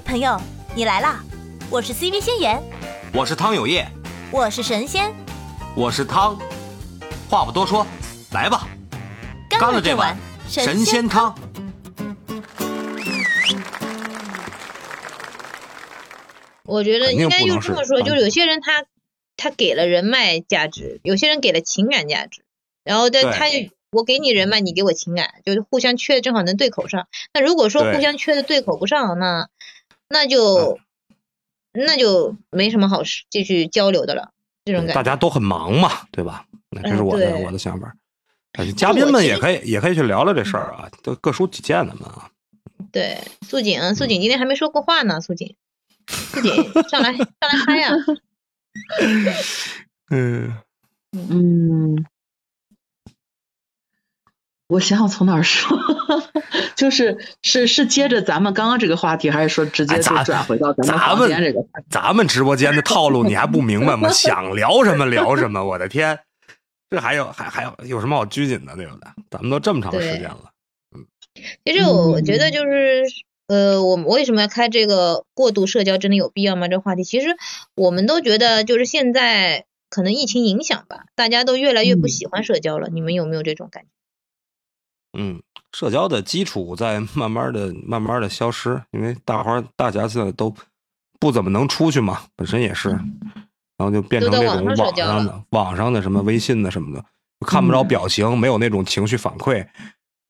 朋友，你来啦！我是 CV 仙言，我是汤有业，我是神仙，我是汤。话不多说，来吧，干了这碗神仙汤。我觉得应该就这么说，就是有些人他他给了人脉价值，有些人给了情感价值，然后但他我给你人脉，你给我情感，就是互相缺的正好能对口上。那如果说互相缺的对口不上，那那就那就没什么好继续交流的了。这种感觉大家都很忙嘛，对吧？那这是我的我的想法。嘉宾们也可以也可以去聊聊这事儿啊，都各抒己见的嘛啊。对，素锦，素锦今天还没说过话呢，素锦。素锦 上来上来嗨呀！嗯嗯，我想想从哪儿说，就是是是接着咱们刚刚这个话题，还是说直接就转回到咱们房间这个？咱们直播间的套路你还不明白吗？想聊什么聊什么，我的天，这还有还还有有什么好拘谨的，对不对？咱们都这么长时间了，嗯。其实我觉得就是。呃，我们为什么要开这个过度社交？真的有必要吗？这个话题其实我们都觉得，就是现在可能疫情影响吧，大家都越来越不喜欢社交了。你们有没有这种感觉？嗯，社交的基础在慢慢的、慢慢的消失，因为大伙儿大家现在都不怎么能出去嘛，本身也是，然后就变成这种网上的、网上的什么微信的什么的，看不着表情，没有那种情绪反馈。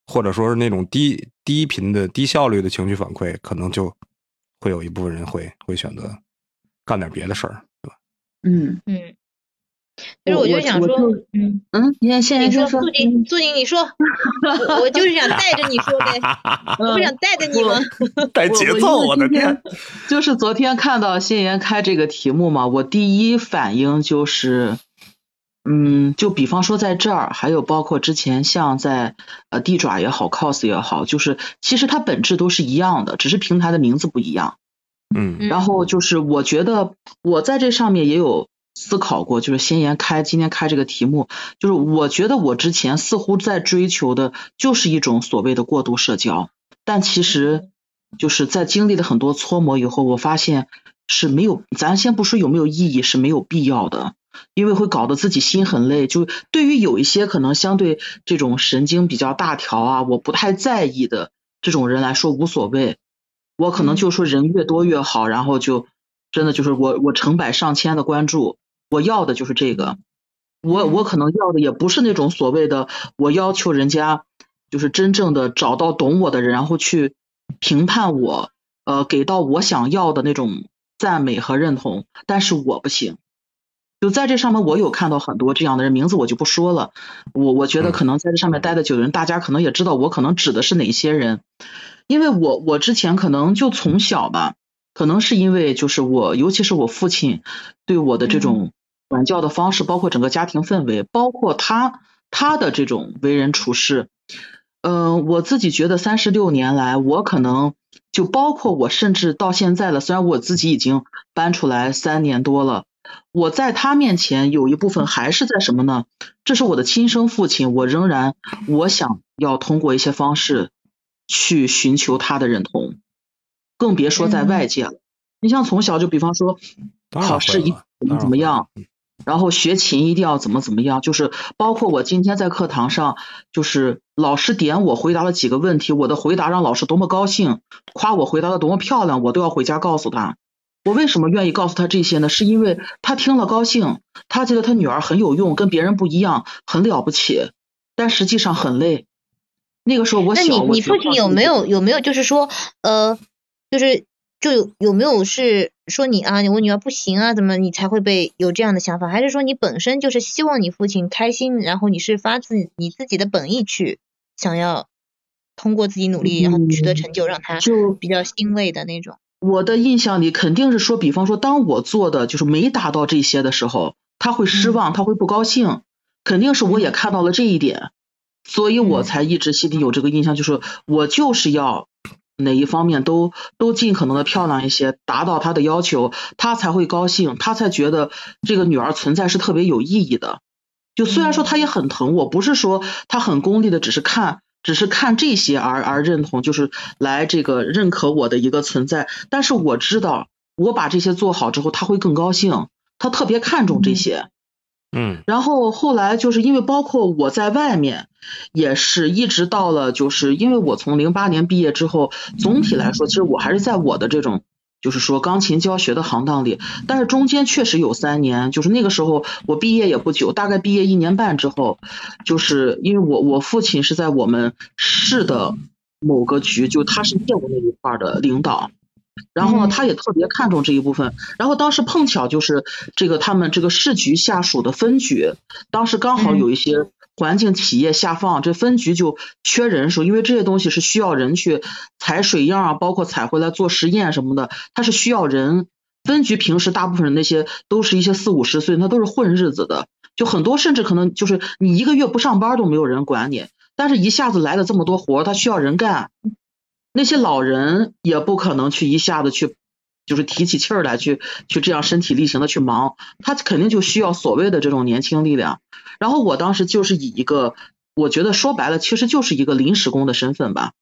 或者说是那种低低频的低效率的情绪反馈，可能就会有一部分人会会选择干点别的事儿，对吧？嗯嗯。其实我就想说，嗯嗯，你先你说，素锦，素锦，你说，我就是想带着你说呗，我不想带着你们 带节奏，我的天！就是昨天看到谢言开这个题目嘛，我第一反应就是。嗯，就比方说在这儿，还有包括之前像在呃地爪也好，cos 也好，就是其实它本质都是一样的，只是平台的名字不一样。嗯，然后就是我觉得我在这上面也有思考过，就是先言开今天开这个题目，就是我觉得我之前似乎在追求的就是一种所谓的过度社交，但其实就是在经历了很多搓磨以后，我发现是没有，咱先不说有没有意义，是没有必要的。因为会搞得自己心很累，就对于有一些可能相对这种神经比较大条啊，我不太在意的这种人来说无所谓，我可能就说人越多越好，然后就真的就是我我成百上千的关注，我要的就是这个，我我可能要的也不是那种所谓的我要求人家就是真正的找到懂我的人，然后去评判我，呃，给到我想要的那种赞美和认同，但是我不行。就在这上面，我有看到很多这样的人，名字我就不说了。我我觉得可能在这上面待的久的人，大家可能也知道我可能指的是哪些人，因为我我之前可能就从小吧，可能是因为就是我，尤其是我父亲对我的这种管教的方式，包括整个家庭氛围，包括他他的这种为人处事，嗯，我自己觉得三十六年来，我可能就包括我甚至到现在了，虽然我自己已经搬出来三年多了。我在他面前有一部分还是在什么呢？这是我的亲生父亲，我仍然我想要通过一些方式去寻求他的认同，更别说在外界了。你像从小就比方说考试一怎么怎么样，然后学琴一定要怎么怎么样，就是包括我今天在课堂上，就是老师点我回答了几个问题，我的回答让老师多么高兴，夸我回答的多么漂亮，我都要回家告诉他。我为什么愿意告诉他这些呢？是因为他听了高兴，他觉得他女儿很有用，跟别人不一样，很了不起，但实际上很累。那个时候我小，那你你父亲有没有有没有就是说呃，就是就有有没有是说你啊，我女儿不行啊，怎么你才会被有这样的想法？还是说你本身就是希望你父亲开心，然后你是发自你自己的本意去想要通过自己努力，然后取得成就，让他就比较欣慰的那种。我的印象里肯定是说，比方说，当我做的就是没达到这些的时候，他会失望，他会不高兴，肯定是我也看到了这一点，所以我才一直心里有这个印象，就是我就是要哪一方面都都尽可能的漂亮一些，达到他的要求，他才会高兴，他才觉得这个女儿存在是特别有意义的。就虽然说他也很疼我，不是说他很功利的，只是看只是看这些而而认同，就是来这个认可我的一个存在。但是我知道，我把这些做好之后，他会更高兴，他特别看重这些。嗯。然后后来就是因为包括我在外面，也是一直到了，就是因为我从零八年毕业之后，总体来说，其实我还是在我的这种。就是说钢琴教学的行当里，但是中间确实有三年，就是那个时候我毕业也不久，大概毕业一年半之后，就是因为我我父亲是在我们市的某个局，就他是业务那一块的领导，然后呢，他也特别看重这一部分，然后当时碰巧就是这个他们这个市局下属的分局，当时刚好有一些。环境企业下放，这分局就缺人手，因为这些东西是需要人去采水样啊，包括采回来做实验什么的，它是需要人。分局平时大部分人那些都是一些四五十岁，那都是混日子的，就很多甚至可能就是你一个月不上班都没有人管你，但是一下子来了这么多活，他需要人干，那些老人也不可能去一下子去。就是提起气儿来去去这样身体力行的去忙，他肯定就需要所谓的这种年轻力量。然后我当时就是以一个，我觉得说白了其实就是一个临时工的身份吧，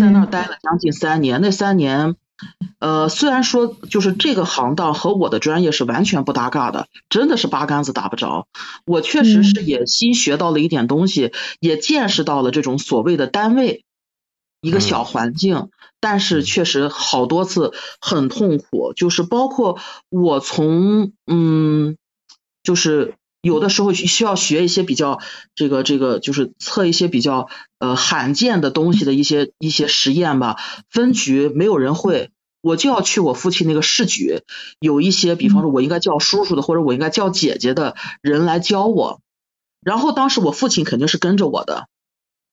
在那儿待了将近三年。那三年，呃，虽然说就是这个行当和我的专业是完全不搭嘎的，真的是八竿子打不着。我确实是也新学到了一点东西，也见识到了这种所谓的单位。一个小环境，但是确实好多次很痛苦，就是包括我从嗯，就是有的时候需要学一些比较这个这个，就是测一些比较呃罕见的东西的一些一些实验吧。分局没有人会，我就要去我父亲那个市局，有一些比方说我应该叫叔叔的，或者我应该叫姐姐的人来教我。然后当时我父亲肯定是跟着我的。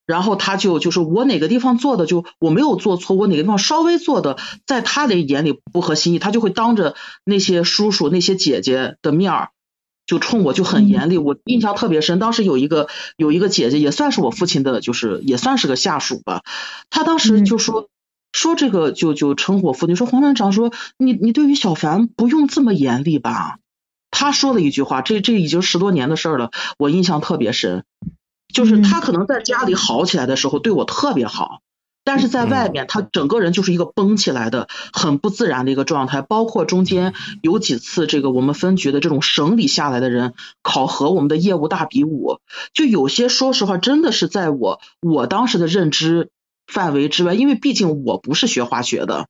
然后他就就是我哪个地方做的就我没有做错，我哪个地方稍微做的在他的眼里不合心意，他就会当着那些叔叔那些姐姐的面儿就冲我就很严厉。我印象特别深，当时有一个有一个姐姐也算是我父亲的，就是也算是个下属吧。他当时就说说这个就就称呼我父亲说黄团长说你你对于小凡不用这么严厉吧。他说了一句话，这这已经十多年的事儿了，我印象特别深。就是他可能在家里好起来的时候对我特别好，但是在外面他整个人就是一个绷起来的很不自然的一个状态。包括中间有几次这个我们分局的这种省里下来的人考核我们的业务大比武，就有些说实话真的是在我我当时的认知范围之外，因为毕竟我不是学化学的。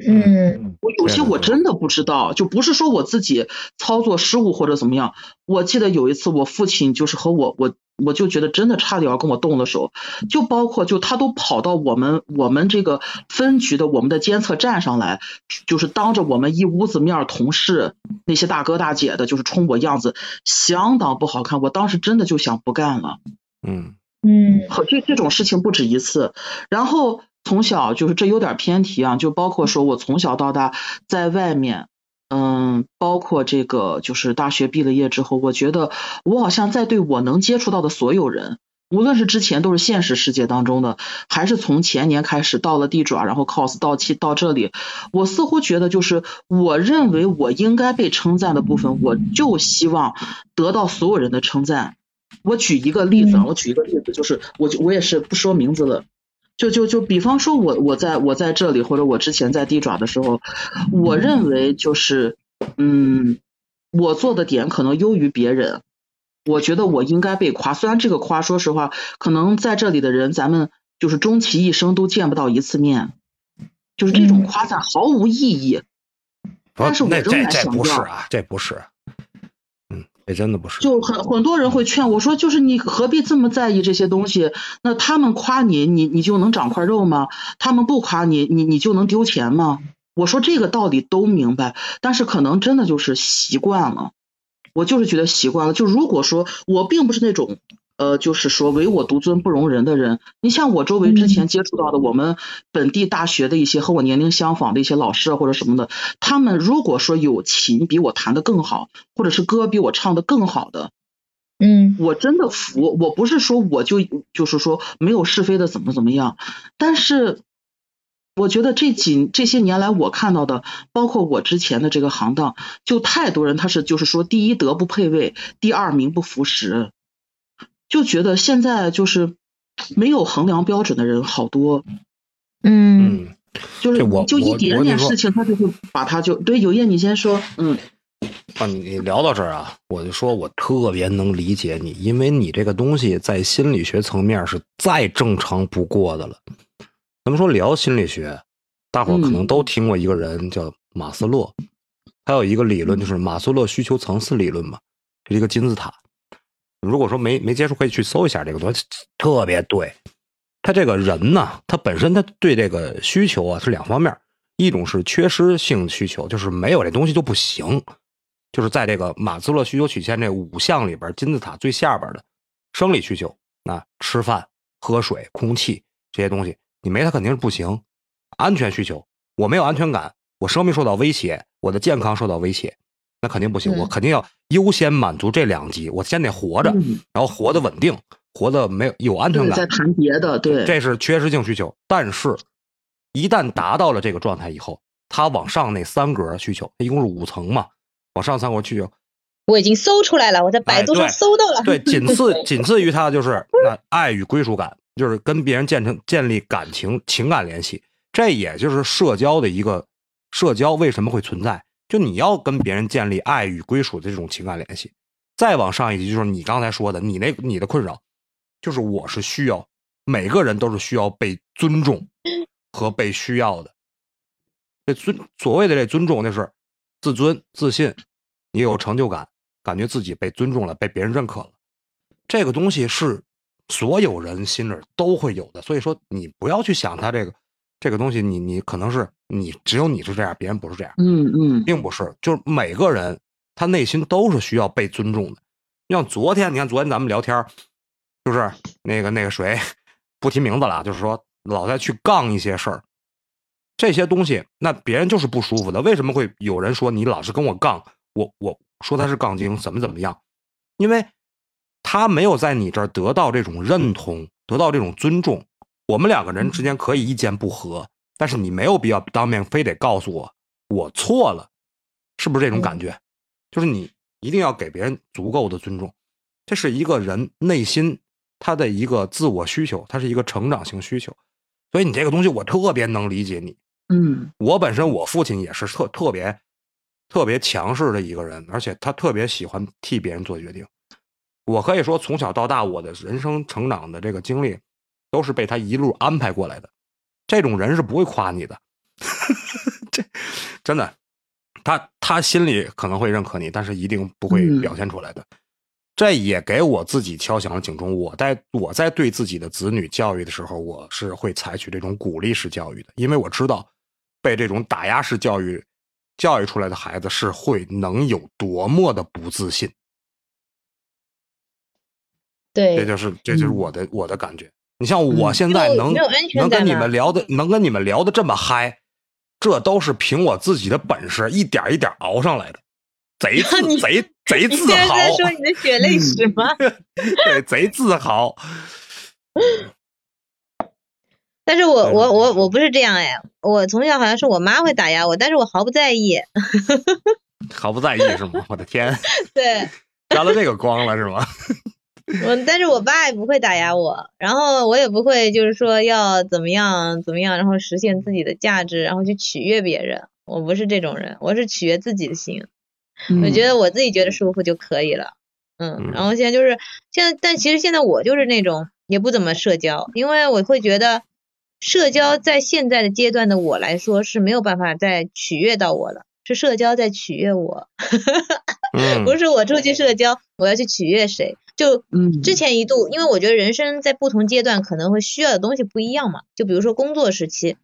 嗯，我有些我真的不知道，就不是说我自己操作失误或者怎么样。我记得有一次我父亲就是和我我。我就觉得真的差点要跟我动了手，就包括就他都跑到我们我们这个分局的我们的监测站上来，就是当着我们一屋子面同事那些大哥大姐的，就是冲我样子相当不好看。我当时真的就想不干了。嗯嗯，好，这这种事情不止一次。然后从小就是这有点偏题啊，就包括说我从小到大在外面。嗯，包括这个，就是大学毕了业之后，我觉得我好像在对我能接触到的所有人，无论是之前都是现实世界当中的，还是从前年开始到了地爪，然后 cos 到期到这里，我似乎觉得就是我认为我应该被称赞的部分，我就希望得到所有人的称赞。我举一个例子啊，我举一个例子，就是我我也是不说名字了。就就就比方说，我我在我在这里，或者我之前在地爪的时候，我认为就是，嗯，我做的点可能优于别人，我觉得我应该被夸。虽然这个夸，说实话，可能在这里的人，咱们就是终其一生都见不到一次面，就是这种夸赞毫无意义。但是我仍然想要。这不是啊，这不是。也真的不是，就很很多人会劝我说，就是你何必这么在意这些东西？那他们夸你，你你就能长块肉吗？他们不夸你，你你就能丢钱吗？我说这个道理都明白，但是可能真的就是习惯了，我就是觉得习惯了。就如果说我并不是那种。呃，就是说唯我独尊不容人的人，你像我周围之前接触到的，我们本地大学的一些和我年龄相仿的一些老师或者什么的，他们如果说有琴比我弹的更好，或者是歌比我唱的更好的，嗯，我真的服。我不是说我就就是说没有是非的怎么怎么样，但是我觉得这几这些年来我看到的，包括我之前的这个行当，就太多人他是就是说，第一德不配位，第二名不符实。就觉得现在就是没有衡量标准的人好多。嗯，就是就一点点事情，他就会把他就对。有燕，你先说，嗯。啊，你聊到这儿啊，我就说我特别能理解你，因为你这个东西在心理学层面是再正常不过的了。咱们说聊心理学，大伙儿可能都听过一个人叫马斯洛，他有一个理论就是马斯洛需求层次理论嘛，是一个金字塔。如果说没没接触，可以去搜一下这个东西，特别对。他这个人呢，他本身他对这个需求啊是两方面，一种是缺失性需求，就是没有这东西就不行。就是在这个马斯洛需求曲线这五项里边，金字塔最下边的生理需求，那吃饭、喝水、空气这些东西，你没它肯定是不行。安全需求，我没有安全感，我生命受到威胁，我的健康受到威胁，那肯定不行。我肯定要优先满足这两级，我先得活着，然后活得稳定，活得没有有安全感。再谈别的，对，这是缺失性需求。但是，一旦达到了这个状态以后，它往上那三格需求，它一共是五层嘛。往上三格需求，我已经搜出来了，我在百度上搜到了。对，仅次仅次于它就是那爱与归属感，就是跟别人建成建立感情情感联系，这也就是社交的一个社交为什么会存在？就你要跟别人建立爱与归属的这种情感联系。再往上一级就是你刚才说的，你那你的困扰，就是我是需要每个人都是需要被尊重和被需要的。这尊所谓的这尊重，那是自尊自信。你有成就感，感觉自己被尊重了，被别人认可了，这个东西是所有人心里都会有的。所以说，你不要去想他这个这个东西，你你可能是你只有你是这样，别人不是这样。嗯嗯，并不是，就是每个人他内心都是需要被尊重的。像昨天，你看昨天咱们聊天，就是那个那个谁，不提名字了，就是说老在去杠一些事儿，这些东西，那别人就是不舒服的。为什么会有人说你老是跟我杠？我我说他是杠精，怎么怎么样？因为他没有在你这儿得到这种认同，得到这种尊重。我们两个人之间可以意见不合，但是你没有必要当面非得告诉我我错了，是不是这种感觉？就是你一定要给别人足够的尊重，这是一个人内心他的一个自我需求，他是一个成长性需求。所以你这个东西我特别能理解你。嗯，我本身我父亲也是特特别。特别强势的一个人，而且他特别喜欢替别人做决定。我可以说，从小到大，我的人生成长的这个经历，都是被他一路安排过来的。这种人是不会夸你的，这真的，他他心里可能会认可你，但是一定不会表现出来的。这也给我自己敲响了警钟。我在我在对自己的子女教育的时候，我是会采取这种鼓励式教育的，因为我知道被这种打压式教育。教育出来的孩子是会能有多么的不自信？对，这就是这就是我的我的感觉。你像我现在能能跟你们聊的能跟你们聊的这么嗨，这都是凭我自己的本事一点一点熬上来的，贼自 贼贼自豪。你说你的血泪史吗？对，贼自豪。但是我我我我不是这样哎，我从小好像是我妈会打压我，但是我毫不在意，毫不在意是吗？我的天，对，沾了这个光了是吗？我但是我爸也不会打压我，然后我也不会就是说要怎么样怎么样，然后实现自己的价值，然后去取悦别人，我不是这种人，我是取悦自己的心，我觉得我自己觉得舒服就可以了，嗯，然后现在就是现在，但其实现在我就是那种也不怎么社交，因为我会觉得。社交在现在的阶段的我来说是没有办法再取悦到我了，是社交在取悦我，不是我出去社交我要去取悦谁。就之前一度，因为我觉得人生在不同阶段可能会需要的东西不一样嘛，就比如说工作时期，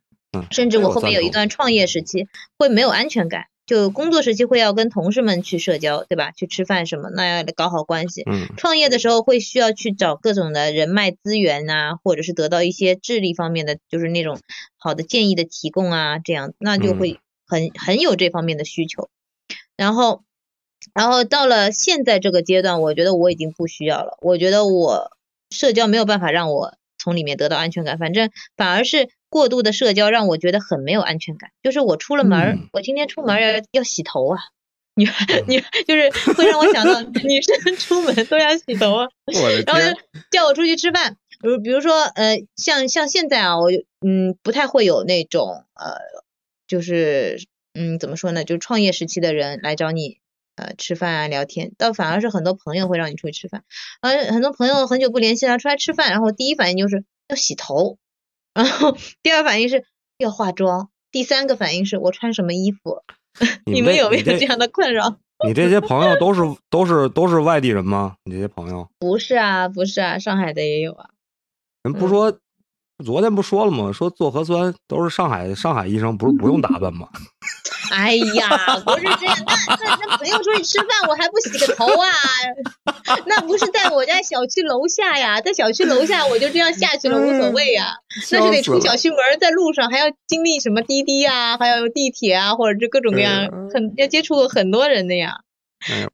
甚至我后面有一段创业时期会没有安全感。就工作时期会要跟同事们去社交，对吧？去吃饭什么，那要搞好关系。嗯。创业的时候会需要去找各种的人脉资源啊，或者是得到一些智力方面的，就是那种好的建议的提供啊，这样那就会很很有这方面的需求。然后，然后到了现在这个阶段，我觉得我已经不需要了。我觉得我社交没有办法让我从里面得到安全感，反正反而是。过度的社交让我觉得很没有安全感，就是我出了门，我今天出门要要洗头啊，女女就是会让我想到 女生出门都要洗头啊，然后就叫我出去吃饭，比如比如说呃，像像现在啊，我嗯不太会有那种呃，就是嗯怎么说呢，就是创业时期的人来找你呃吃饭啊聊天，倒反而是很多朋友会让你出去吃饭，而很多朋友很久不联系了出来吃饭，然后第一反应就是要洗头，然后第二反应是要化妆，第三个反应是我穿什么衣服，你们有没有这样的困扰？你这些朋友都是都是都是外地人吗？你这些朋友不是啊，不是啊，上海的也有啊。人不说，昨天不说了吗？说做核酸都是上海上海医生，不是不用打扮吗？哎呀，不是这样，那那那朋友出去吃饭，我还不洗个头啊？那不是在我家小区楼下呀，在小区楼下我就这样下去了，无所谓呀。那是得出小区门，在路上还要经历什么滴滴啊，还有地铁啊，或者是各种各样，很要接触很多人的呀。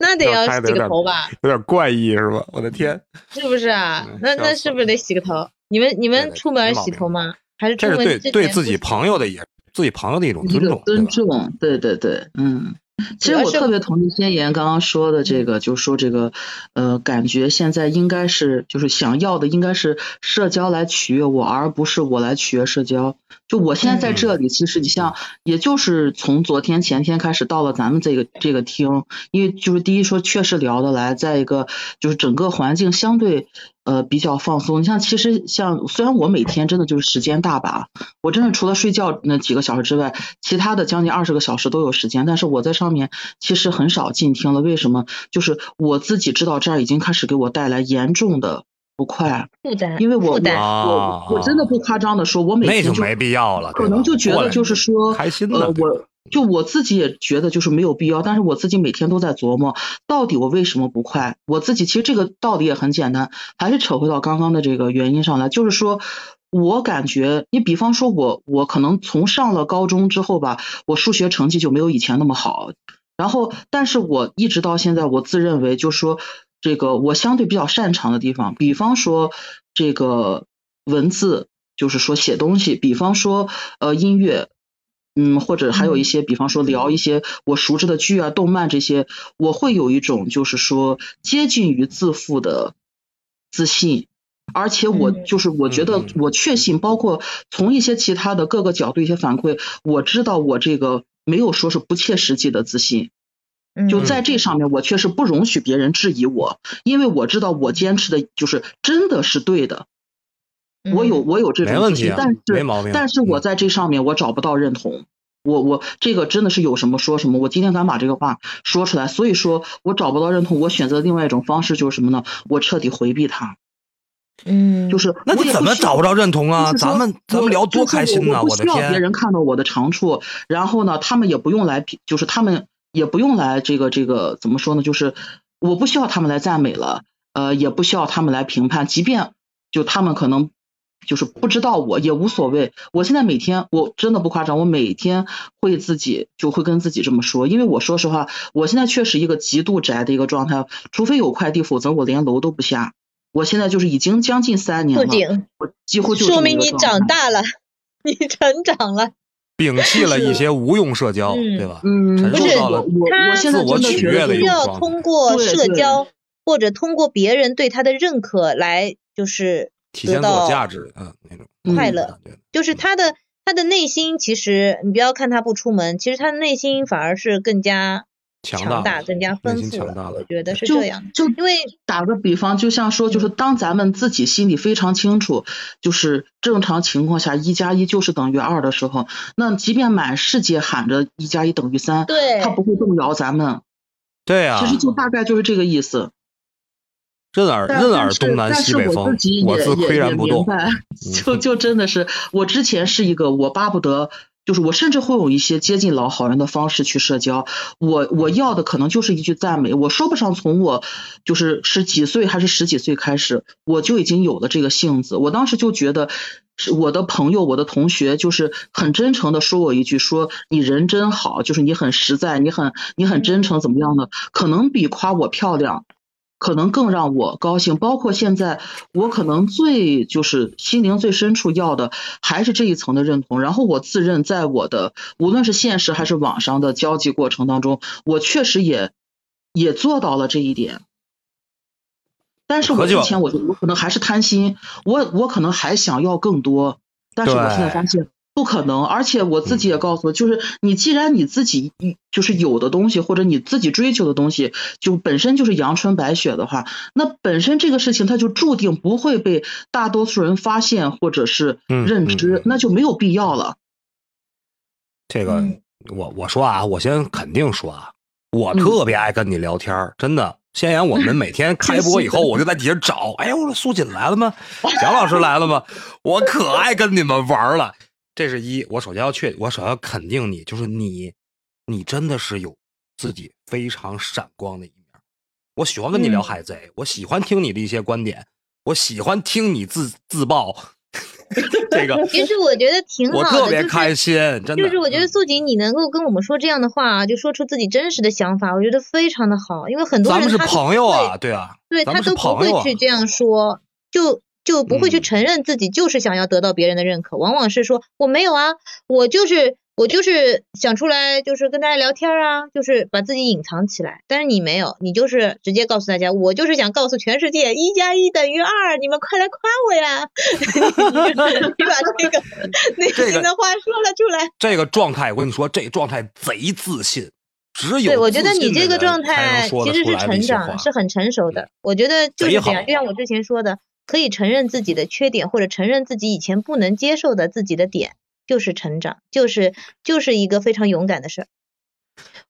那得要洗个头吧？有点怪异是吧？我的天，是不是啊？那那是不是得洗个头？你们你们出门洗头吗？还是这是对对自己朋友的也自己朋友的一种尊重，尊重，对对对，嗯。其实我特别同意先言刚刚说的这个，就是说这个，呃，感觉现在应该是就是想要的应该是社交来取悦我，而不是我来取悦社交。就我现在在这里，其实你像，也就是从昨天前天开始到了咱们这个这个厅，因为就是第一说确实聊得来，再一个就是整个环境相对。呃，比较放松。你像，其实像，虽然我每天真的就是时间大把，我真的除了睡觉那几个小时之外，其他的将近二十个小时都有时间。但是我在上面其实很少静听了。为什么？就是我自己知道这儿已经开始给我带来严重的不快负担。因为我我我真的不夸张的说，我每天就没必要了，可能就觉得就是说，开心的我。就我自己也觉得就是没有必要，但是我自己每天都在琢磨，到底我为什么不快？我自己其实这个道理也很简单，还是扯回到刚刚的这个原因上来，就是说我感觉，你比方说我我可能从上了高中之后吧，我数学成绩就没有以前那么好，然后但是我一直到现在，我自认为就说这个我相对比较擅长的地方，比方说这个文字，就是说写东西，比方说呃音乐。嗯，或者还有一些，比方说聊一些我熟知的剧啊、动漫这些，我会有一种就是说接近于自负的自信，而且我就是我觉得我确信，包括从一些其他的各个角度一些反馈，我知道我这个没有说是不切实际的自信，就在这上面，我确实不容许别人质疑我，因为我知道我坚持的就是真的是对的。我有我有这种问题，但是但是我在这上面我找不到认同，我我这个真的是有什么说什么，我今天敢把这个话说出来，所以说我找不到认同，我选择另外一种方式就是什么呢？我彻底回避他，嗯，就是那你怎么找不着认同啊？咱们咱们聊多开心啊！我的天，别人看到我的长处，然后呢，他们也不用来，就是他们也不用来这个这个怎么说呢？就是我不需要他们来赞美了，呃，也不需要他们来评判，即便就他们可能。就是不知道我也无所谓，我现在每天我真的不夸张，我每天会自己就会跟自己这么说，因为我说实话，我现在确实一个极度宅的一个状态，除非有快递，否则我连楼都不下。我现在就是已经将近三年了，我几乎就说明你长大了，你成长了，摒弃了一些无用社交，对吧？嗯，不是我取悦的需要通过社交或者通过别人对他的认可来就是。体现自我价值啊，那种快乐，就是他的他的内心，其实你不要看他不出门，其实他的内心反而是更加强大、更加丰富了。我觉得是这样。就因为打个比方，就像说，就是当咱们自己心里非常清楚，就是正常情况下一加一就是等于二的时候，那即便满世界喊着一加一等于三，对，他不会动摇咱们。对呀，其实就大概就是这个意思。任尔任尔东南西北风，我自岿然不动。就就真的是，我之前是一个，我巴不得，就是我甚至会有一些接近老好人的方式去社交。我我要的可能就是一句赞美。我说不上从我就是是几岁还是十几岁开始，我就已经有了这个性子。我当时就觉得，是我的朋友、我的同学，就是很真诚的说我一句，说你人真好，就是你很实在，你很你很真诚，怎么样的？可能比夸我漂亮。可能更让我高兴，包括现在我可能最就是心灵最深处要的还是这一层的认同。然后我自认在我的无论是现实还是网上的交际过程当中，我确实也也做到了这一点。但是我之前我就我可能还是贪心，我我可能还想要更多，但是我现在发现。不可能，而且我自己也告诉，就是你既然你自己就是有的东西，或者你自己追求的东西，就本身就是阳春白雪的话，那本身这个事情它就注定不会被大多数人发现或者是认知，那就没有必要了。这个我我说啊，我先肯定说啊，我特别爱跟你聊天，真的。先言我们每天开 播以后，我就在底下找，哎呦，我说苏锦来了吗？蒋老师来了吗？我可爱跟你们玩了。这是一，我首先要确，我首先要肯定你，就是你，你真的是有自己非常闪光的一面。我喜欢跟你聊海贼，我喜欢听你的一些观点，我喜欢听你自自爆。这个其实我觉得挺好的，我特别开心，真的。就是我觉得素锦，你能够跟我们说这样的话，就说出自己真实的想法，我觉得非常的好。因为很多人咱们是朋友啊，对啊，对他都不会去这样说，就。就不会去承认自己就是想要得到别人的认可，往往是说我没有啊，我就是我就是想出来就是跟大家聊天啊，就是把自己隐藏起来。但是你没有，你就是直接告诉大家，我就是想告诉全世界一加一等于二，你们快来夸我呀！你把这个内心的话说了出来。这个状态，我跟你说，这个状态贼自信，只有对，我觉得你这个状态其实是成长，是很成熟的。我觉得就是这样，就像我之前说的。可以承认自己的缺点，或者承认自己以前不能接受的自己的点，就是成长，就是就是一个非常勇敢的事儿。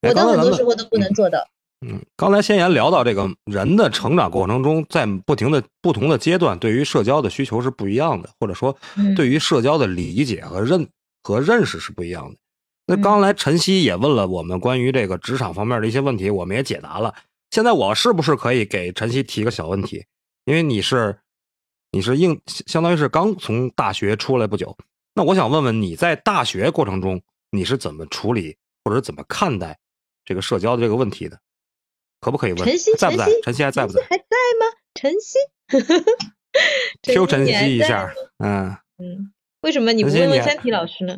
我的很多时候都不能做到。嗯，刚才先言聊到这个人的成长过程中，在不停的不同的阶段，对于社交的需求是不一样的，或者说对于社交的理解和认和认识是不一样的。那刚来晨曦也问了我们关于这个职场方面的一些问题，我们也解答了。现在我是不是可以给晨曦提个小问题？因为你是。你是应相当于是刚从大学出来不久，那我想问问你在大学过程中你是怎么处理或者怎么看待这个社交的这个问题的？可不可以问？晨曦在不在？晨曦还在不在？还在吗？晨曦，Q 晨曦一下，嗯嗯，为什么你不问问三体老师呢？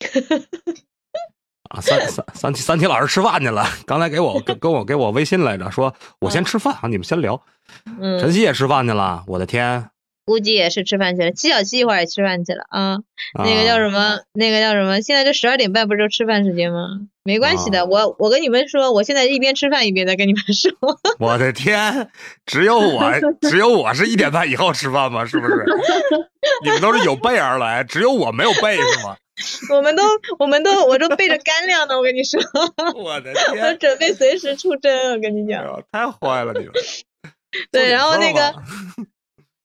啊，三三三体三体老师吃饭去了，刚才给我跟跟我给我微信来着，说我先吃饭啊，你们先聊。嗯，晨曦也吃饭去了，我的天。估计也是吃饭去了，七小七一会儿也吃饭去了啊。那个叫什么？那个叫什么？现在这十二点半不是吃饭时间吗？没关系的，我我跟你们说，我现在一边吃饭一边在跟你们说。我的天，只有我只有我是一点半以后吃饭吗？是不是？你们都是有备而来，只有我没有备是吗？我们都我们都我都备着干粮呢，我跟你说。我的天，我准备随时出征，我跟你讲。太坏了你们。对，然后那个。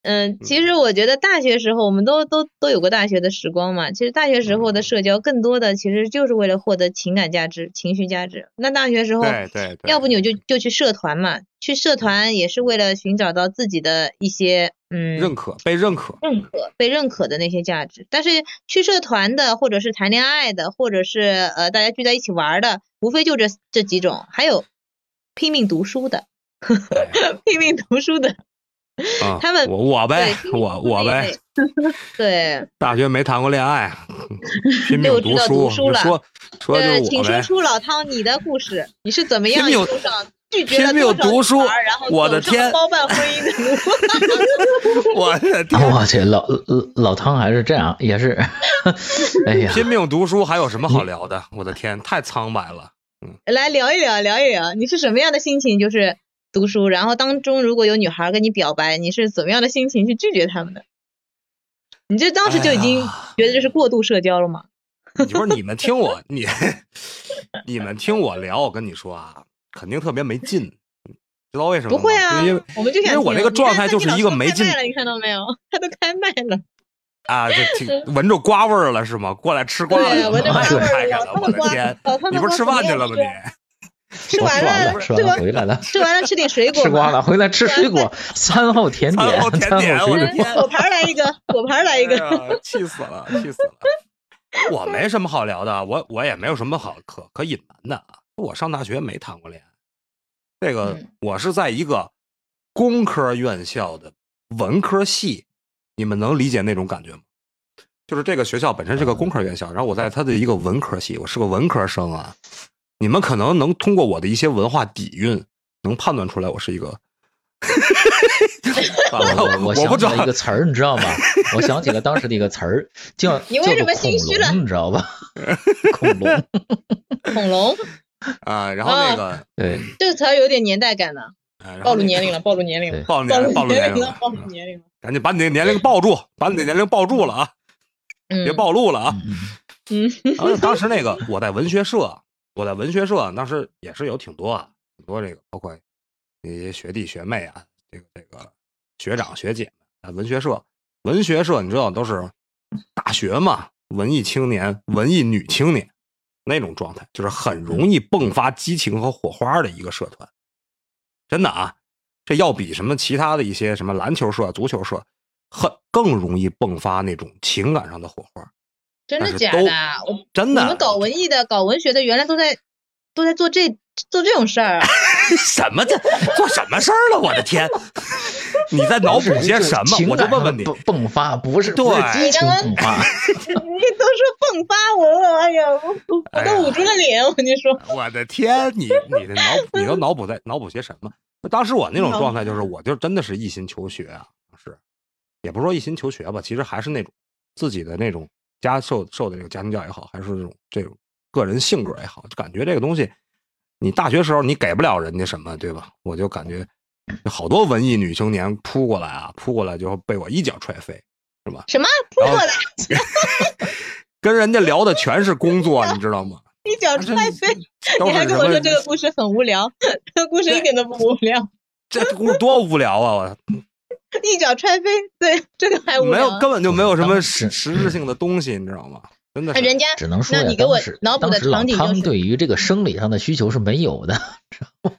嗯，其实我觉得大学时候我们都都都有过大学的时光嘛。其实大学时候的社交更多的其实就是为了获得情感价值、情绪价值。那大学时候，对对，要不你就就去社团嘛，去社团也是为了寻找到自己的一些嗯认可、被认可、认可、被认可的那些价值。但是去社团的，或者是谈恋爱的，或者是呃大家聚在一起玩的，无非就这这几种。还有拼命读书的，拼命读书的。他们我我呗，我我呗，对，大学没谈过恋爱，拼 命读书。说说就请说出老汤你的故事，你是怎么样上拒绝了多读书，然后我的天，包办婚姻的路。我的天，我去，老老汤还是这样，也是，哎呀，拼命读书还有什么好聊的？我的天，太苍白了。嗯，来聊一聊，聊一聊，你是什么样的心情？就是。读书，然后当中如果有女孩跟你表白，你是怎么样的心情去拒绝他们的？你这当时就已经觉得这是过度社交了吗？你说你们听我，你你们听我聊，我跟你说啊，肯定特别没劲，知道为什么吗？不会啊，因为我们就因为我那个状态就是一个没劲。你看到没有？他都开麦了。啊，就挺闻着瓜味儿了是吗？过来吃瓜了，闻着瓜了。我的天，你不是吃饭去了吗？你？吃完了，吃完回来了，吃完了吃点水果，吃光了回来吃水果，餐后甜点，餐后甜点，果盘来一个，果盘来一个，气死了，气死了！我没什么好聊的，我我也没有什么好可可隐瞒的啊。我上大学没谈过恋爱，这个我是在一个工科院校的文科系，你们能理解那种感觉吗？就是这个学校本身是个工科院校，然后我在他的一个文科系，我是个文科生啊。你们可能能通过我的一些文化底蕴，能判断出来我是一个 我我想起了一个词儿，你知道吗？我想起了当时的一个词儿，叫你为什么心虚了？你知道吧？恐龙，恐龙 啊，然后那个对，这个词儿有点年代感呢。暴露年龄了，暴露年龄了，暴露年龄，暴露年龄了，暴露年龄了！赶紧把你的年龄抱住，把你的年龄抱住了啊！别暴露了啊！嗯，然后当时那个我在文学社，我在文学社，当时也是有挺多啊，挺多这个，包括那些学弟学妹啊，这个这个学长学姐们啊，文学社，文学社你知道都是大学嘛，文艺青年、文艺女青年那种状态，就是很容易迸发激情和火花的一个社团。真的啊，这要比什么其他的一些什么篮球社、足球社，很更容易迸发那种情感上的火花。真的假的？我真的。你们搞文艺的、搞文学的，原来都在都在做这做这种事儿啊？什么这做什么事儿了？我的天！你在脑补些什么？我就问问你，迸发不是对激情迸发？你都说迸发，我哎呀，我都捂住了脸。我跟你说，我的天，你你的脑你都脑补在脑补些什么？当时我那种状态就是，我就真的是一心求学啊，是，也不是说一心求学吧，其实还是那种自己的那种家受受的这个家庭教育也好，还是这种这种个人性格也好，就感觉这个东西，你大学时候你给不了人家什么，对吧？我就感觉好多文艺女青年扑过来啊，扑过来就被我一脚踹飞，是吧？什么扑过来？跟人家聊的全是工作，你知道吗？一脚踹飞，你还跟我说这个故事很无聊，这个故事一点都不无聊。这故事多无聊啊！我 一脚踹飞，对这个还无。没有，根本就没有什么实实质性的东西，你知道吗？真的，人家只能说，那你给我脑补的场景就是，对于这个生理上的需求是没有的。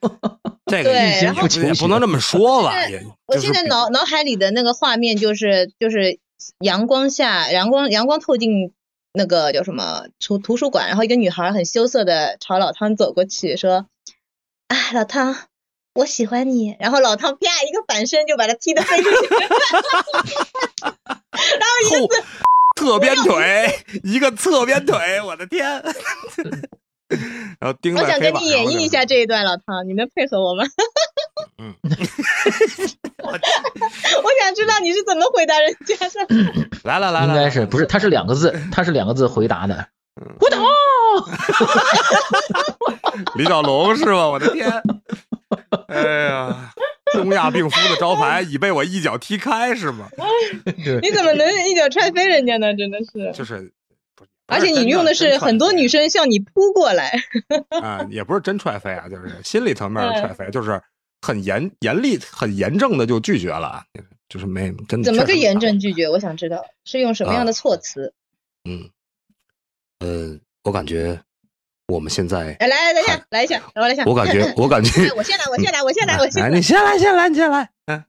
这个一心不求，不能这么说吧？我现在脑脑海里的那个画面就是就是阳光下，阳光阳光透进。那个叫什么图图书馆，然后一个女孩很羞涩的朝老汤走过去说：“哎，老汤，我喜欢你。”然后老汤啪一个反身就把他踢得飞出去，然后一个侧边腿，一个侧边腿，我的天！然后盯我想跟你演绎一下这一段，老汤，你能配合我吗？嗯，我我想知道你是怎么回答人家的。来了来了，应该是不是？他是两个字，他是两个字回答的。胡同。李小龙是吧？我的天！哎呀，东亚病夫的招牌已被我一脚踢开是吗？你怎么能一脚踹飞人家呢？真的是。就是。而且你用的是很多女生向你扑过来。啊，也不是真踹飞啊，就是心理层面的踹飞，就是很严严厉、很严正的就拒绝了，就是没真的。怎么个严正拒绝？我想知道是用什么样的措辞。嗯，呃，我感觉我们现在来来来一下，来一下，我来一下。我感觉，我感觉，我先来，我先来，我先来，我先来。你先来，先来，你先来。嗯，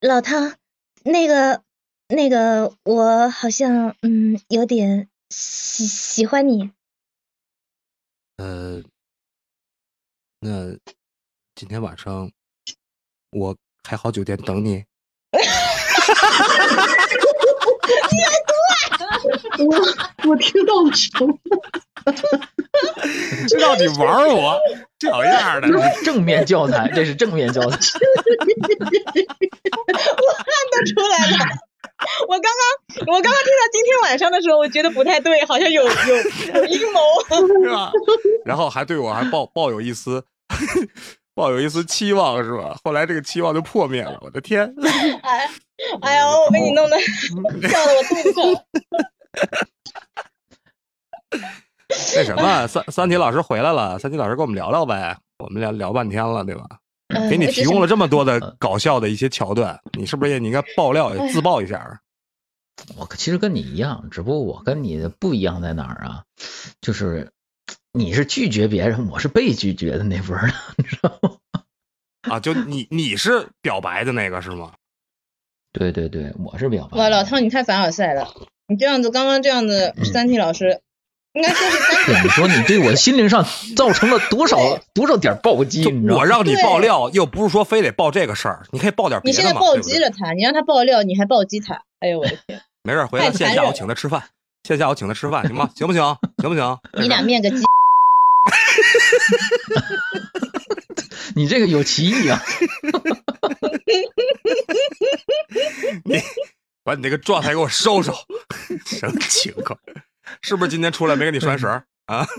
老汤，那个那个，我好像嗯有点。喜喜欢你，呃，那今天晚上我开好酒店等你。你来读我 我听到了什么？知道你玩我，这样的正面教材，这是正面教材。我看得出来了。我刚刚，我刚刚听到今天晚上的时候，我觉得不太对，好像有有有阴谋，是吧？然后还对我还抱抱有一丝抱有一丝期望，是吧？后来这个期望就破灭了，我的天！哎哎呀，我被你弄的 笑得我肚子疼。那什么，三三体老师回来了，三体老师跟我们聊聊呗，我们俩聊半天了，对吧？给你提供了这么多的搞笑的一些桥段，你是不是也应该爆料自爆一下？我其实跟你一样，只不过我跟你的不一样在哪儿啊？就是你是拒绝别人，我是被拒绝的那波儿，你知道吗？啊，就你你是表白的那个是吗？对对对，我是表白。哇，老汤你太凡尔赛了，你这样子刚刚这样子，三体老师。应该说是三体，你说你对我心灵上造成了多少多少点暴击？我让你爆料，又不是说非得爆这个事儿，你可以爆点别的嘛。你现在暴击了他，你让他爆料，你还暴击他？哎呦我的天！没事，回来线下我请他吃饭，线下我请他吃饭，行吗？行不行？行不行？你俩面个鸡。你这个有歧义啊！你把你那个状态给我收收，什么情况？是不是今天出来没给你拴绳啊？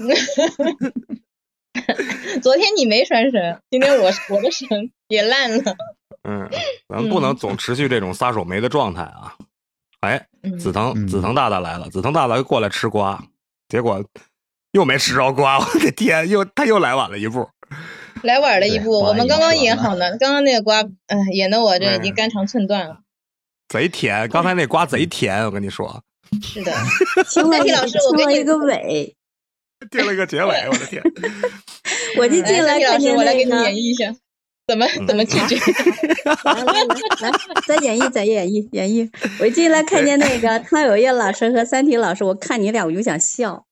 昨天你没拴绳，今天我我的绳也烂了。嗯，咱不能总持续这种撒手没的状态啊！哎，紫藤紫藤大大来了，紫藤大大又过来吃瓜，结果又没吃着瓜，我的天，又他又来晚了一步，来晚了一步。我们刚刚演好呢，刚刚那个瓜，嗯，演的我这已经肝肠寸断了。贼甜，刚才那瓜贼甜，我跟你说。是的，三体老师，我给你个尾，定了个结尾，我的天！我就进来看见我来给你演绎一下，怎么怎么拒绝？来来来来，再演绎再演绎演绎。我进来看见那个汤有叶老师和三体老师，我看你俩我就想笑。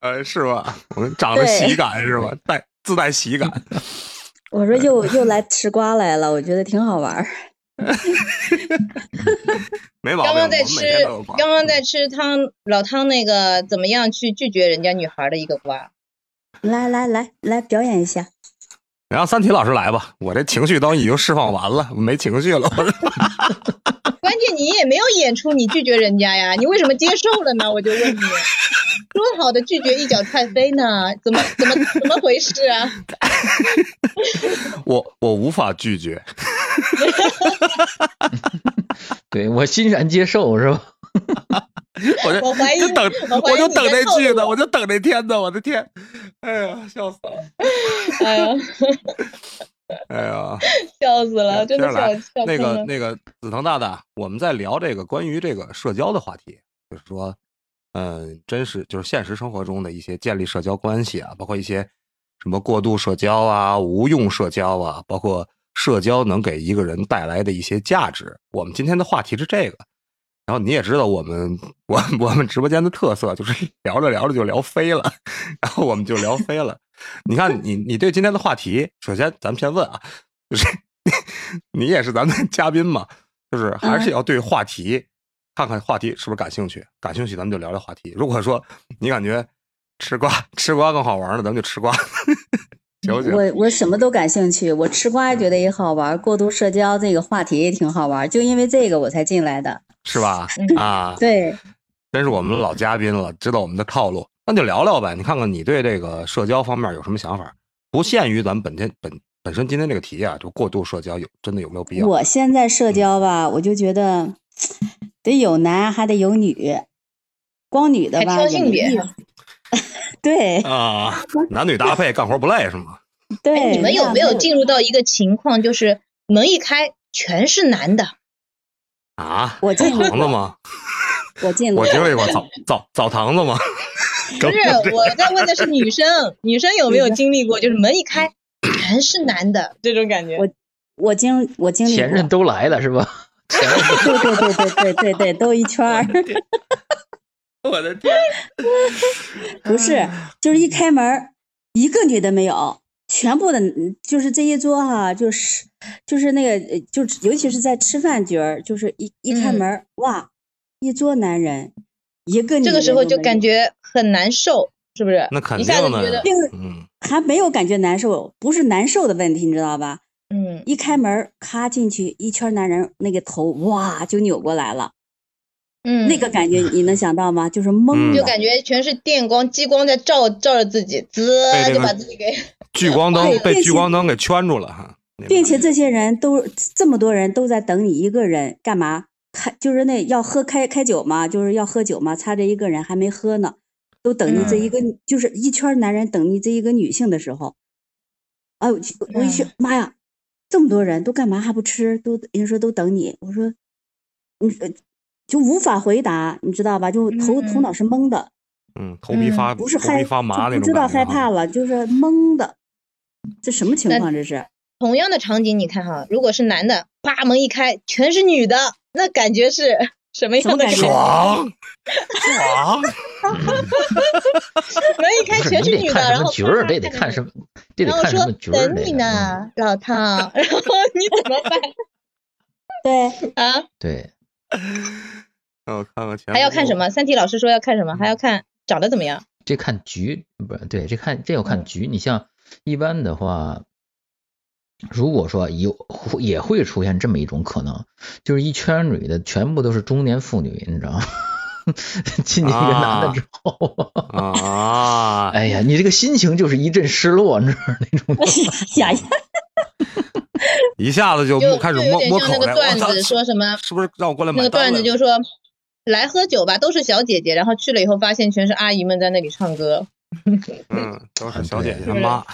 呃，是吧？我们长了喜感是吧？带自带喜感。我说又又来吃瓜来了，我觉得挺好玩。没毛病。刚刚在吃，刚刚在吃汤老汤那个，怎么样去拒绝人家女孩的一个瓜？来来来来，表演一下。让三体老师来吧，我这情绪都已经释放完了，没情绪了。关键你也没有演出你拒绝人家呀，你为什么接受了呢？我就问你，说好的拒绝一脚踹飞呢？怎么怎么怎么回事啊？我我无法拒绝。对我欣然接受是吧？我就我怀疑，等我就等那句呢，我就等那天呢，我的天！哎呀，笑死了！哎呀，哎呀，笑死了，真的笑笑那个那个紫藤大大，我们在聊这个关于这个社交的话题，就是说，嗯，真实就是现实生活中的一些建立社交关系啊，包括一些什么过度社交啊、无用社交啊，包括社交能给一个人带来的一些价值。我们今天的话题是这个。然后你也知道我们我我们直播间的特色就是 聊着聊着就聊飞了，然后我们就聊飞了。你看你你对今天的话题，首先咱们先问啊，就是 你也是咱们嘉宾嘛，就是还是要对话题看看话题是不是感兴趣，感兴趣咱们就聊聊话题。如果说你感觉吃瓜吃瓜更好玩呢，咱们就吃瓜。我我什么都感兴趣，我吃瓜觉得也好玩，过度社交这个话题也挺好玩，就因为这个我才进来的。是吧？啊，对，真是我们老嘉宾了，知道我们的套路，那就聊聊呗。你看看你对这个社交方面有什么想法？不限于咱们本天本本身今天这个题啊，就过度社交有真的有没有必要？我现在社交吧，我就觉得得有男还得有女，光女的吧挑性别。对啊，男女搭配干活不累是吗？对，你们有没有进入到一个情况，就是门一开全是男的？啊，我澡堂子吗？我进我经历过澡澡澡堂子吗？不是，我在问的是女生，女生有没有经历过，就是门一开全是男的这种感觉？我我经我经历前任都来了是吧？对对对对对对对，都一圈儿。我的天！不是，就是一开门，一个女的没有。全部的，就是这一桌哈，就是就是那个，就尤其是在吃饭局儿，就是一一开门，哇，一桌男人，一个女这个时候就感觉很难受，是不是？那肯定的，嗯，还没有感觉难受，不是难受的问题，你知道吧？嗯，一开门，咔进去一圈男人，那个头哇就扭过来了，嗯，那个感觉你能想到吗？就是懵，就感觉全是电光激光在照照着自己，滋就把自己给。聚光灯被聚光灯给圈住了哈，并且这些人都这么多人都在等你一个人干嘛？开就是那要喝开开酒嘛，就是要喝酒嘛，差这一个人还没喝呢，都等你这一个，就是一圈男人等你这一个女性的时候，哎，我一想，妈呀，这么多人都干嘛还不吃？都人家说都等你，我说，你就无法回答，你知道吧？就头头脑是懵的，嗯，头皮发不是头皮发麻那种，不知道害怕了，就是懵的。这什么情况？这是同样的场景，你看哈，如果是男的，啪门一开，全是女的，那感觉是什么样的感觉？爽爽！门一开全是女的，然后角儿这得看什么？这得看什么角儿？等你呢，老汤。然后你怎么办？对啊，对。我 看看前还要看什么？三体老师说要看什么？还要看长得怎么样？这看局不是？对，这看这要看局。你像。一般的话，如果说有也会出现这么一种可能，就是一圈女的全部都是中年妇女，你知道吗？进去一个男的之后，啊，哎呀，你这个心情就是一阵失落，你知道那种。呀呀，一下子就开始摸摸口那个段子说什么？是不是让我过来买？那个段子就说来喝酒吧，都是小姐姐，然后去了以后发现全是阿姨们在那里唱歌。嗯，都是小姐姐妈。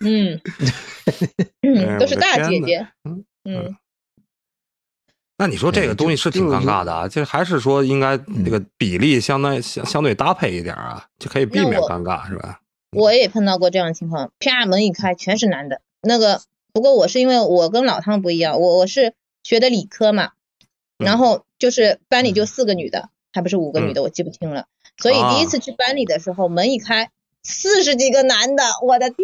嗯，都是大姐姐。嗯，那你说这个东西是挺尴尬的啊，就还是说应该那个比例相当相相对搭配一点啊，就可以避免尴尬，是吧？我也碰到过这样的情况，啪门一开全是男的。那个不过我是因为我跟老汤不一样，我我是学的理科嘛，然后就是班里就四个女的，还不是五个女的，我记不清了。所以第一次去班里的时候，门一开，四十几个男的，我的天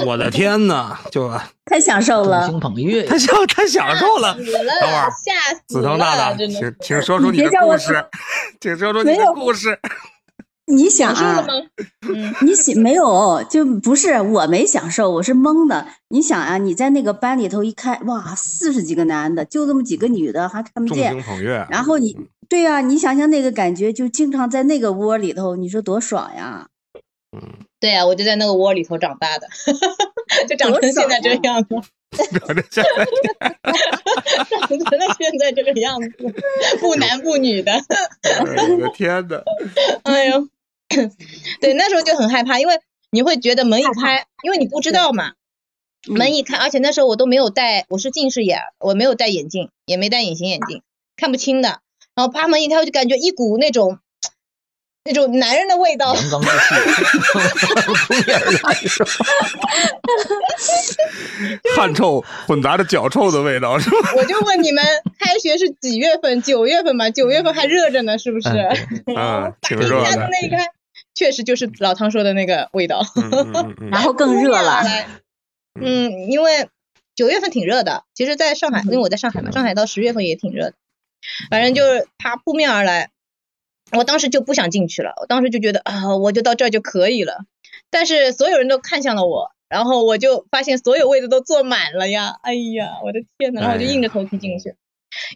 呐！我的天呐，就 太享受了，众星捧月，太享太享受了。死了，等会儿，吓死了！子腾大大，请请说出你的故事，请说出你的故事。你想啊，你想没有就不是我没享受，我是懵的。你想啊，你在那个班里头一看，哇，四十几个男的，就这么几个女的，还看不见。众星捧月。然后你，对呀，你想想那个感觉，就经常在那个窝里头，你说多爽呀！嗯，对呀，我就在那个窝里头长大的，就长成现在这个样子。长成现在，长成了现在这个样子，不男不女的。我的天呐，哎呦！对，那时候就很害怕，因为你会觉得门一开，因为你不知道嘛，门一开，而且那时候我都没有戴，我是近视眼，我没有戴眼镜，也没戴隐形眼镜，看不清的。然后啪门一开，我就感觉一股那种那种男人的味道，阳刚之气扑面而来，是吧？汗臭混杂着脚臭的味道，是吧？我就问你们，开学是几月份？九月份嘛，九月份还热着呢，是不是？啊，挺热的。那一开。确实就是老汤说的那个味道，然后更热了。嗯，因为九月份挺热的，其实在上海，因为我在上海嘛，上海到十月份也挺热的。反正就是他扑面而来，我当时就不想进去了，我当时就觉得啊，我就到这儿就可以了。但是所有人都看向了我，然后我就发现所有位置都坐满了呀，哎呀，我的天呐，然后我就硬着头皮进去，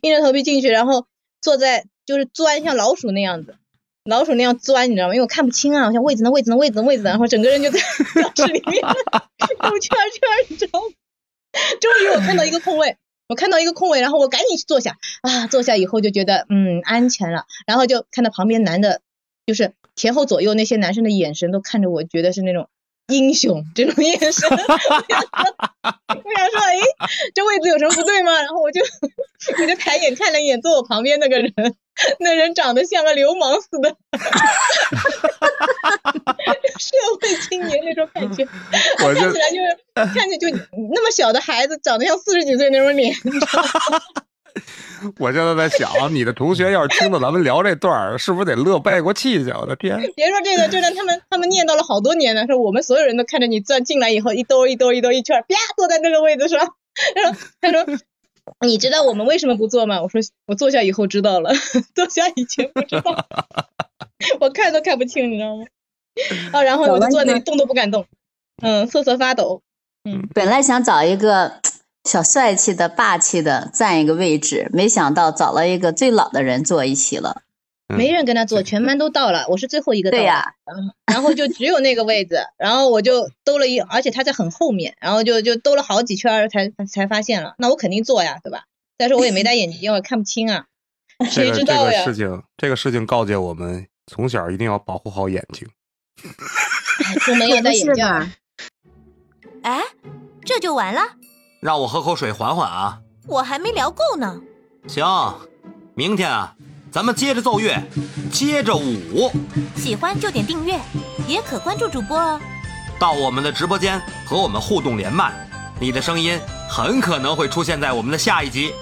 硬着头皮进去，然后坐在就是钻像老鼠那样子。老鼠那样钻，你知道吗？因为我看不清啊，我想位置呢，位置呢，位置呢，位置，然后整个人就在 教室里面兜圈圈，你知道吗？终于我看到一个空位，我看到一个空位，然后我赶紧去坐下啊，坐下以后就觉得嗯安全了，然后就看到旁边男的，就是前后左右那些男生的眼神都看着我，觉得是那种。英雄这种眼神，我想说，哎，这位置有什么不对吗？然后我就 我就抬眼看了一眼坐我旁边那个人，那人长得像个流氓似的，社会青年那种感觉，看起来就是看起来就那么小的孩子，长得像四十几岁那种脸。我现在在想，你的同学要是听到咱们聊这段儿，是不是得乐背过气去？我的天！别说这个，就让他们他们念叨了好多年了，说我们所有人都看着你钻进来以后一兜一兜一兜一圈，啪坐在那个位置上。他说他说：“ 你知道我们为什么不坐吗？”我说：“我坐下以后知道了，坐下以前不知道，我看都看不清，你知道吗？”啊，然后我就坐那里动都不敢动，嗯，瑟瑟发抖。嗯，本来想找一个。小帅气的、霸气的占一个位置，没想到找了一个最老的人坐一起了。没人跟他坐，全班都到了，我是最后一个到。对呀，然后就只有那个位置，然后我就兜了一，而且他在很后面，然后就就兜了好几圈才才发现了。那我肯定坐呀，对吧？再说我也没戴眼镜，我看不清啊。谁知道呀？这个事情，这个事情告诫我们，从小一定要保护好眼睛。出门要戴眼镜。哎，这就完了？让我喝口水缓缓啊！我还没聊够呢。行，明天啊，咱们接着奏乐，接着舞。喜欢就点订阅，也可关注主播哦。到我们的直播间和我们互动连麦，你的声音很可能会出现在我们的下一集。